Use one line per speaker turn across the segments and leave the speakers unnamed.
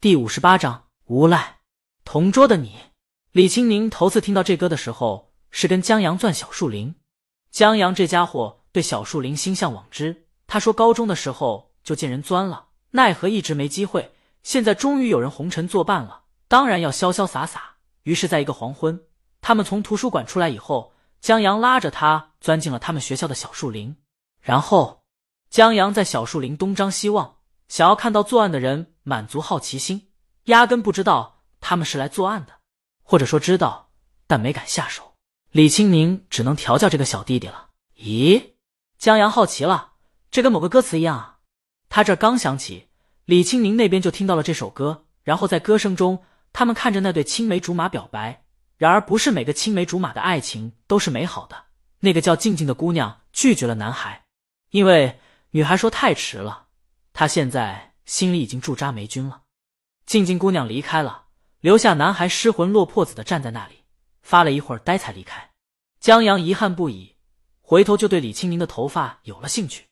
第五十八章无赖。同桌的你，李青宁头次听到这歌的时候，是跟江阳钻小树林。江阳这家伙对小树林心向往之，他说高中的时候就见人钻了，奈何一直没机会。现在终于有人红尘作伴了，当然要潇潇洒洒。于是，在一个黄昏，他们从图书馆出来以后，江阳拉着他钻进了他们学校的小树林，然后江阳在小树林东张西望，想要看到作案的人。满足好奇心，压根不知道他们是来作案的，或者说知道，但没敢下手。李青宁只能调教这个小弟弟了。咦，江阳好奇了，这跟某个歌词一样啊。他这刚想起，李青宁那边就听到了这首歌，然后在歌声中，他们看着那对青梅竹马表白。然而，不是每个青梅竹马的爱情都是美好的。那个叫静静的姑娘拒绝了男孩，因为女孩说太迟了。他现在。心里已经驻扎霉菌了。静静姑娘离开了，留下男孩失魂落魄子的站在那里，发了一会儿呆才离开。江阳遗憾不已，回头就对李青明的头发有了兴趣。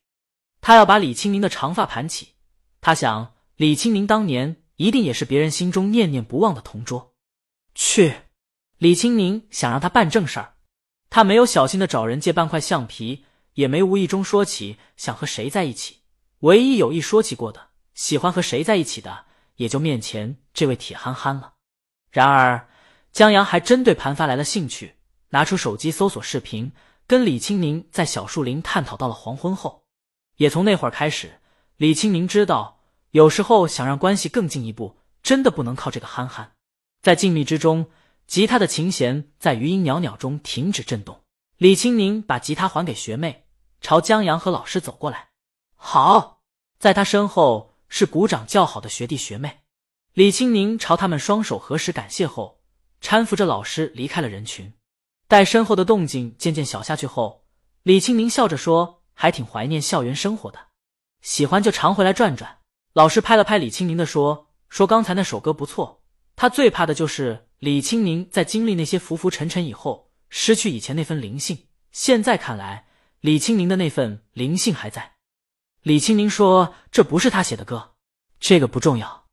他要把李青明的长发盘起。他想，李青明当年一定也是别人心中念念不忘的同桌。去，李青明想让他办正事儿。他没有小心的找人借半块橡皮，也没无意中说起想和谁在一起。唯一有意说起过的。喜欢和谁在一起的，也就面前这位铁憨憨了。然而，江阳还真对盘发来了兴趣，拿出手机搜索视频，跟李青宁在小树林探讨到了黄昏后。也从那会儿开始，李青宁知道，有时候想让关系更进一步，真的不能靠这个憨憨。在静谧之中，吉他的琴弦在余音袅袅中停止震动。李青宁把吉他还给学妹，朝江阳和老师走过来。好，在他身后。是鼓掌叫好的学弟学妹，李青宁朝他们双手合十感谢后，搀扶着老师离开了人群。待身后的动静渐渐小下去后，李青宁笑着说：“还挺怀念校园生活的，喜欢就常回来转转。”老师拍了拍李青宁的说：“说刚才那首歌不错，他最怕的就是李青宁在经历那些浮浮沉沉以后，失去以前那份灵性。现在看来，李青宁的那份灵性还在。”李青宁说：“这不是他写的歌，这个不重要。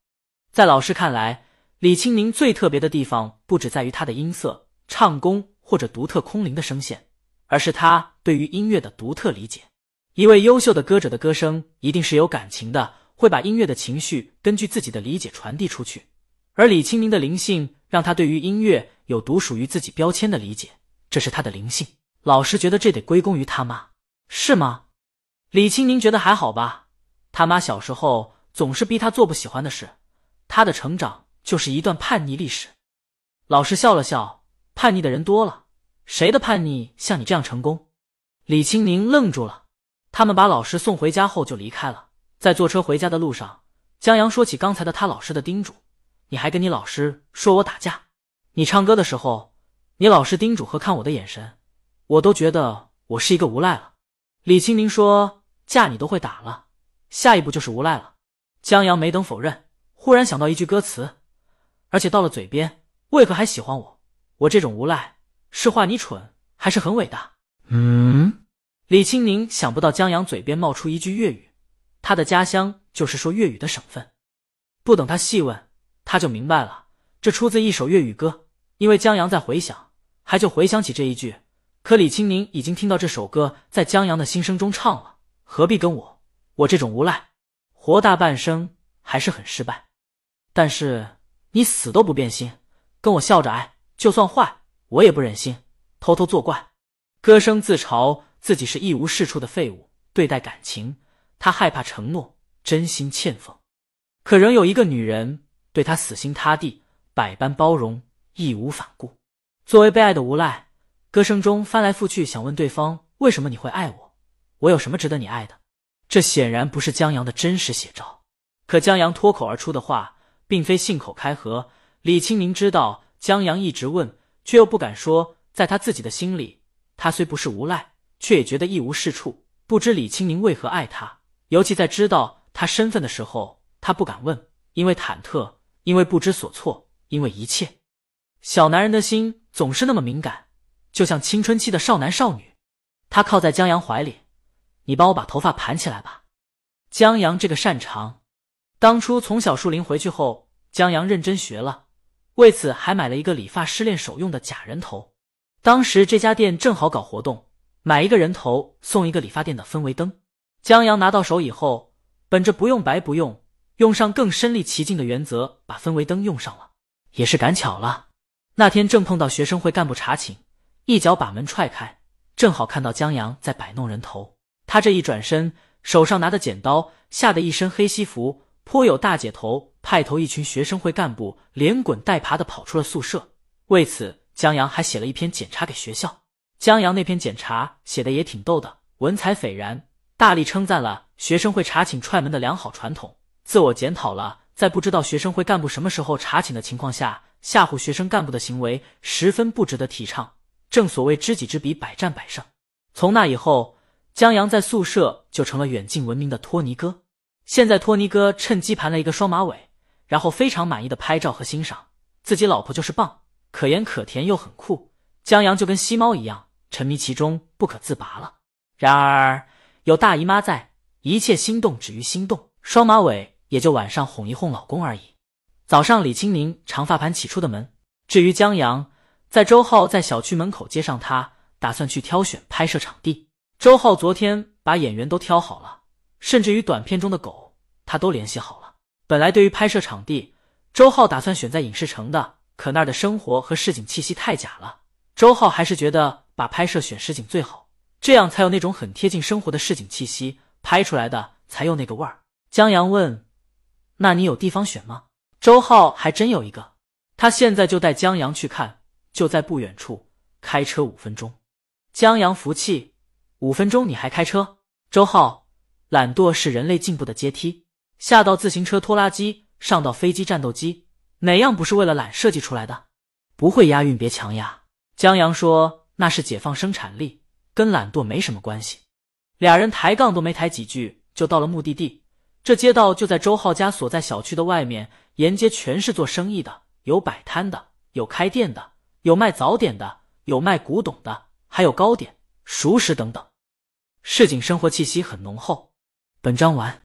在老师看来，李青宁最特别的地方不只在于他的音色、唱功或者独特空灵的声线，而是他对于音乐的独特理解。一位优秀的歌者的歌声一定是有感情的，会把音乐的情绪根据自己的理解传递出去。而李青宁的灵性让他对于音乐有独属于自己标签的理解，这是他的灵性。老师觉得这得归功于他妈，是吗？”李青宁觉得还好吧，他妈小时候总是逼他做不喜欢的事，他的成长就是一段叛逆历史。老师笑了笑，叛逆的人多了，谁的叛逆像你这样成功？李青宁愣住了。他们把老师送回家后就离开了。在坐车回家的路上，江阳说起刚才的他老师的叮嘱：“你还跟你老师说我打架？你唱歌的时候，你老师叮嘱和看我的眼神，我都觉得我是一个无赖了。”李青宁说。架你都会打了，下一步就是无赖了。江阳没等否认，忽然想到一句歌词，而且到了嘴边，为何还喜欢我？我这种无赖是话你蠢，还是很伟大？嗯，李青宁想不到江阳嘴边冒出一句粤语，他的家乡就是说粤语的省份。不等他细问，他就明白了，这出自一首粤语歌。因为江阳在回想，还就回想起这一句。可李青宁已经听到这首歌在江阳的心声中唱了。何必跟我？我这种无赖，活大半生还是很失败。但是你死都不变心，跟我笑着爱，就算坏，我也不忍心偷偷作怪。歌声自嘲自己是一无是处的废物。对待感情，他害怕承诺，真心欠奉。可仍有一个女人对他死心塌地，百般包容，义无反顾。作为被爱的无赖，歌声中翻来覆去想问对方：为什么你会爱我？我有什么值得你爱的？这显然不是江阳的真实写照。可江阳脱口而出的话，并非信口开河。李青宁知道江阳一直问，却又不敢说。在他自己的心里，他虽不是无赖，却也觉得一无是处。不知李青宁为何爱他，尤其在知道他身份的时候，他不敢问，因为忐忑，因为不知所措，因为一切。小男人的心总是那么敏感，就像青春期的少男少女。他靠在江阳怀里。你帮我把头发盘起来吧，江阳这个擅长。当初从小树林回去后，江阳认真学了，为此还买了一个理发师练手用的假人头。当时这家店正好搞活动，买一个人头送一个理发店的氛围灯。江阳拿到手以后，本着不用白不用，用上更身临其境的原则，把氛围灯用上了。也是赶巧了，那天正碰到学生会干部查寝，一脚把门踹开，正好看到江阳在摆弄人头。他这一转身，手上拿的剪刀，吓得一身黑西服，颇有大姐头派头一群学生会干部连滚带爬的跑出了宿舍。为此。江阳还写了一篇检查给学校。江阳那篇检查写的也挺逗的，文采斐然，大力称赞了学生会查寝踹门的良好传统，自我检讨了在不知道学生会干部什么时候查寝的情况下吓唬学生干部的行为，十分不值得提倡。正所谓知己知彼，百战百胜。从那以后，江阳在宿舍就成了远近闻名的托尼哥。现在托尼哥趁机盘了一个双马尾，然后非常满意的拍照和欣赏自己老婆就是棒。可盐可甜又很酷，江阳就跟吸猫一样沉迷其中不可自拔了。然而有大姨妈在，一切心动止于心动，双马尾也就晚上哄一哄老公而已。早上李青宁长发盘起出的门，至于江阳，在周浩在小区门口接上他，打算去挑选拍摄场地。周浩昨天把演员都挑好了，甚至于短片中的狗他都联系好了。本来对于拍摄场地，周浩打算选在影视城的。可那儿的生活和市井气息太假了，周浩还是觉得把拍摄选市井最好，这样才有那种很贴近生活的市井气息，拍出来的才有那个味儿。江阳问：“那你有地方选吗？”周浩还真有一个，他现在就带江阳去看，就在不远处，开车五分钟。江阳服气：“五分钟你还开车？”周浩：“懒惰是人类进步的阶梯，下到自行车拖拉机，上到飞机战斗机。”哪样不是为了懒设计出来的？不会押韵别强压。江阳说：“那是解放生产力，跟懒惰没什么关系。”俩人抬杠都没抬几句，就到了目的地。这街道就在周浩家所在小区的外面，沿街全是做生意的，有摆摊的，有开店的，有卖早点的，有卖古董的，还有糕点、熟食等等，市井生活气息很浓厚。本章完。